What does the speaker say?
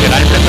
generalmente